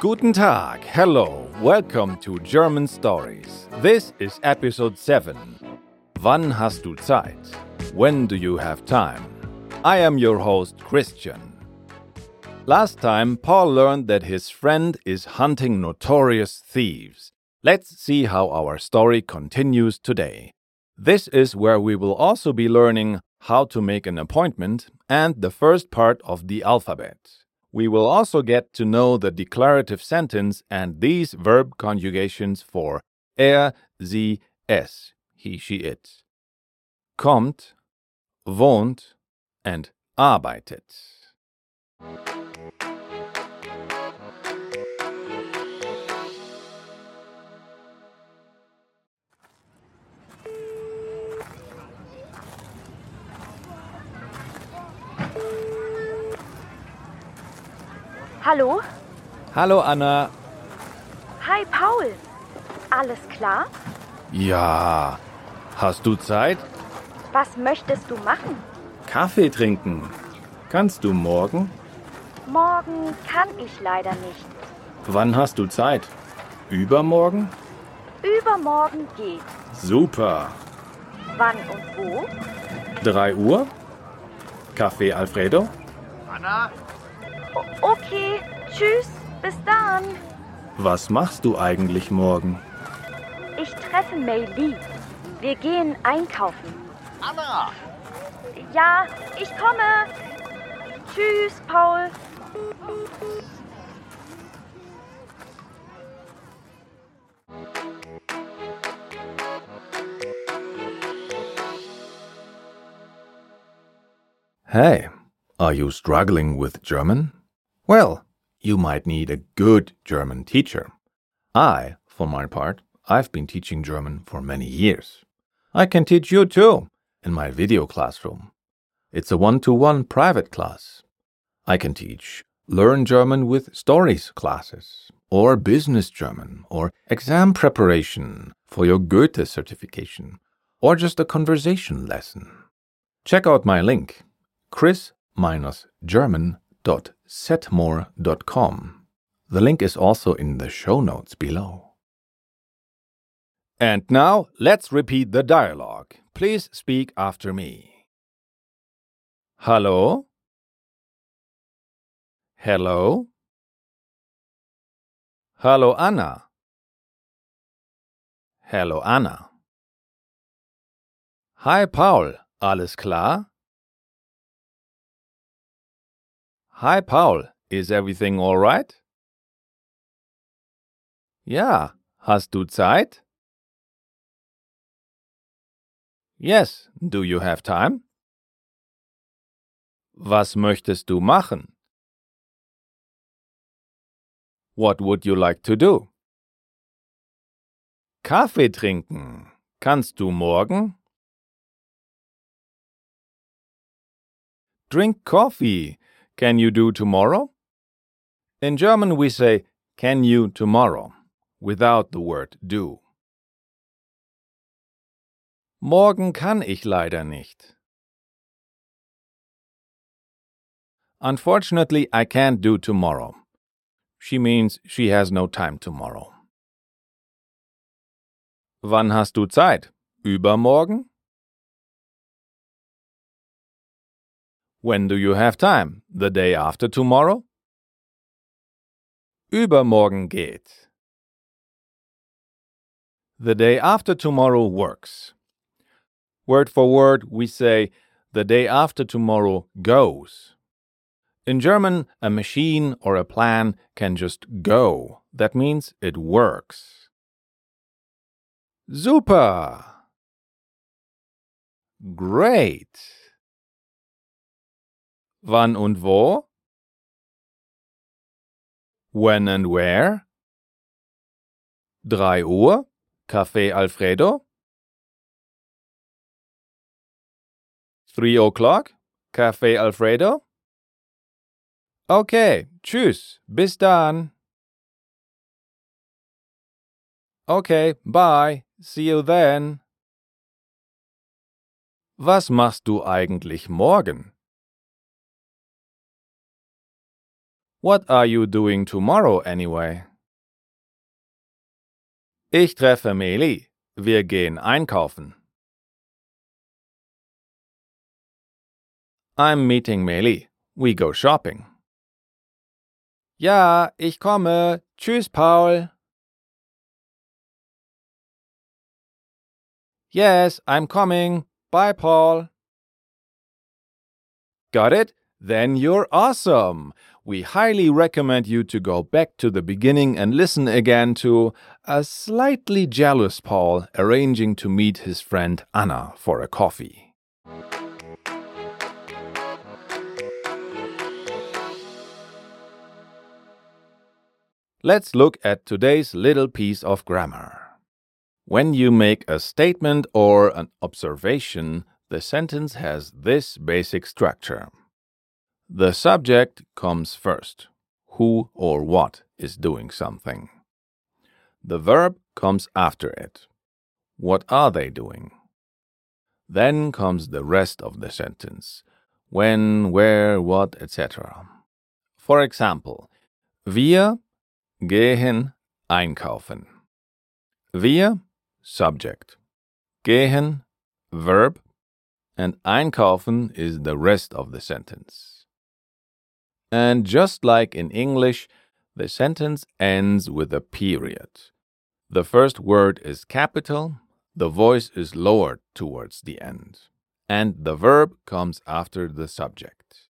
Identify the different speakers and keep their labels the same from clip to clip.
Speaker 1: Guten Tag, hello, welcome to German Stories. This is episode 7. Wann hast du Zeit? When do you have time? I am your host, Christian. Last time, Paul learned that his friend is hunting notorious thieves. Let's see how our story continues today. This is where we will also be learning how to make an appointment and the first part of the alphabet. We will also get to know the declarative sentence and these verb conjugations for er, sie, es, he, she, it. Kommt, wohnt, and arbeitet.
Speaker 2: Hallo?
Speaker 1: Hallo Anna.
Speaker 2: Hi Paul. Alles klar?
Speaker 1: Ja, hast du Zeit?
Speaker 2: Was möchtest du machen?
Speaker 1: Kaffee trinken. Kannst du morgen?
Speaker 2: Morgen kann ich leider nicht.
Speaker 1: Wann hast du Zeit? Übermorgen?
Speaker 2: Übermorgen geht.
Speaker 1: Super.
Speaker 2: Wann und wo?
Speaker 1: 3 Uhr? Kaffee Alfredo?
Speaker 3: Anna,
Speaker 2: okay, tschüss, bis dann.
Speaker 1: Was machst du eigentlich morgen?
Speaker 2: Ich treffe Mei Li. Wir gehen einkaufen.
Speaker 3: Anna!
Speaker 2: Ja, ich komme. Tschüss, Paul.
Speaker 1: Hey, are you struggling with German? Well, you might need a good German teacher. I, for my part, I've been teaching German for many years. I can teach you too in my video classroom. It's a one to one private class. I can teach Learn German with Stories classes, or Business German, or exam preparation for your Goethe certification, or just a conversation lesson. Check out my link chris-german.setmore.com. The link is also in the show notes below. And now let's repeat the dialogue. Please speak after me. Hello? Hello? Hello, Anna. Hello Anna. Hi Paul, alles klar? Hi Paul, is everything all right? Ja, hast du Zeit? Yes, do you have time? Was möchtest du machen? What would you like to do? Kaffee trinken. Kannst du morgen? Drink coffee. Can you do tomorrow? In German, we say, can you tomorrow, without the word do. Morgen kann ich leider nicht. Unfortunately, I can't do tomorrow. She means she has no time tomorrow. Wann hast du Zeit? Übermorgen? When do you have time? The day after tomorrow? Übermorgen geht. The day after tomorrow works. Word for word, we say the day after tomorrow goes. In German, a machine or a plan can just go. That means it works. Super! Great! Wann und wo? When and where? 3 Uhr? Café Alfredo? 3 o'clock? Café Alfredo? Okay, tschüss, bis dann. Okay, bye, see you then. Was machst du eigentlich morgen? What are you doing tomorrow anyway? Ich treffe Meili. Wir gehen einkaufen. I'm meeting Meili. We go shopping. Ja, ich komme. Tschüss, Paul. Yes, I'm coming. Bye, Paul. Got it? Then you're awesome. We highly recommend you to go back to the beginning and listen again to a slightly jealous Paul arranging to meet his friend Anna for a coffee. Let's look at today's little piece of grammar. When you make a statement or an observation, the sentence has this basic structure. The subject comes first. Who or what is doing something. The verb comes after it. What are they doing? Then comes the rest of the sentence. When, where, what, etc. For example, wir gehen einkaufen. Wir, subject. Gehen, verb, and einkaufen is the rest of the sentence. And just like in English, the sentence ends with a period. The first word is capital, the voice is lowered towards the end, and the verb comes after the subject.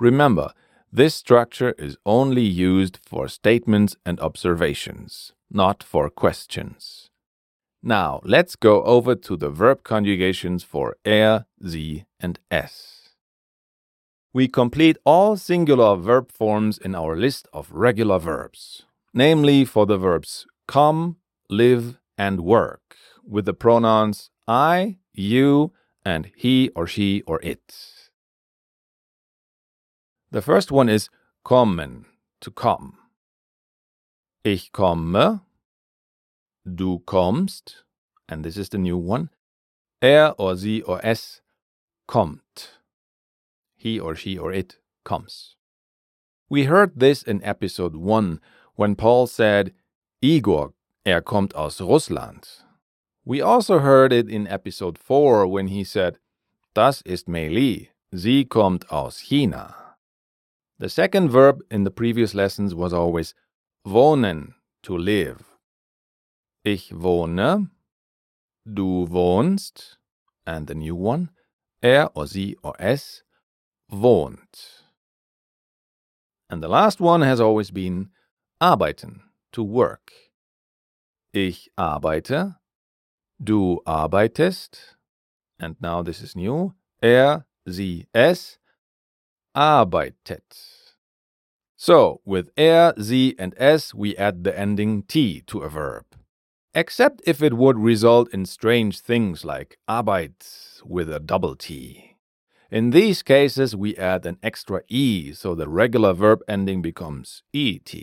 Speaker 1: Remember, this structure is only used for statements and observations, not for questions. Now, let's go over to the verb conjugations for er, sie, and es. We complete all singular verb forms in our list of regular verbs, namely for the verbs come, live, and work, with the pronouns I, you, and he or she or it. The first one is kommen, to come. Ich komme, du kommst, and this is the new one. Er or sie or es kommt he or she or it comes. We heard this in episode 1 when Paul said, Igor, er kommt aus Russland. We also heard it in episode 4 when he said, Das ist Mei sie kommt aus China. The second verb in the previous lessons was always wohnen, to live. Ich wohne, du wohnst, and the new one, er or sie or es wohnt. And the last one has always been arbeiten, to work. Ich arbeite, du arbeitest, and now this is new. Er, sie, es arbeitet. So, with er, sie, and es, we add the ending t to a verb. Except if it would result in strange things like arbeit with a double t. In these cases, we add an extra e, so the regular verb ending becomes et.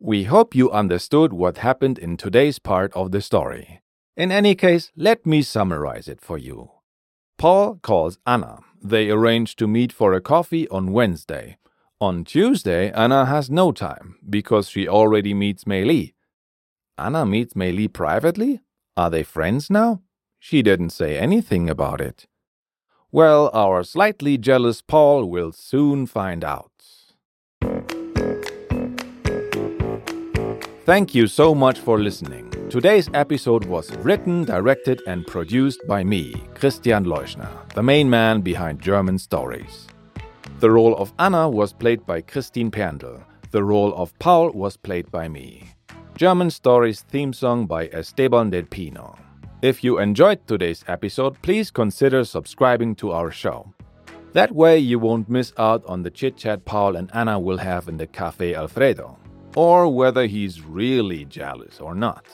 Speaker 1: We hope you understood what happened in today's part of the story. In any case, let me summarize it for you. Paul calls Anna. They arrange to meet for a coffee on Wednesday. On Tuesday, Anna has no time because she already meets Meili. Anna meets Meili privately? Are they friends now? She didn't say anything about it. Well, our slightly jealous Paul will soon find out. Thank you so much for listening. Today's episode was written, directed, and produced by me, Christian Leuschner, the main man behind German Stories. The role of Anna was played by Christine Perndl. The role of Paul was played by me. German Stories theme song by Esteban del Pino. If you enjoyed today's episode, please consider subscribing to our show. That way, you won't miss out on the chit chat Paul and Anna will have in the Cafe Alfredo, or whether he's really jealous or not.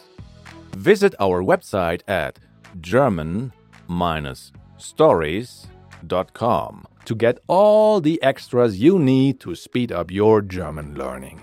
Speaker 1: Visit our website at German stories.com to get all the extras you need to speed up your German learning.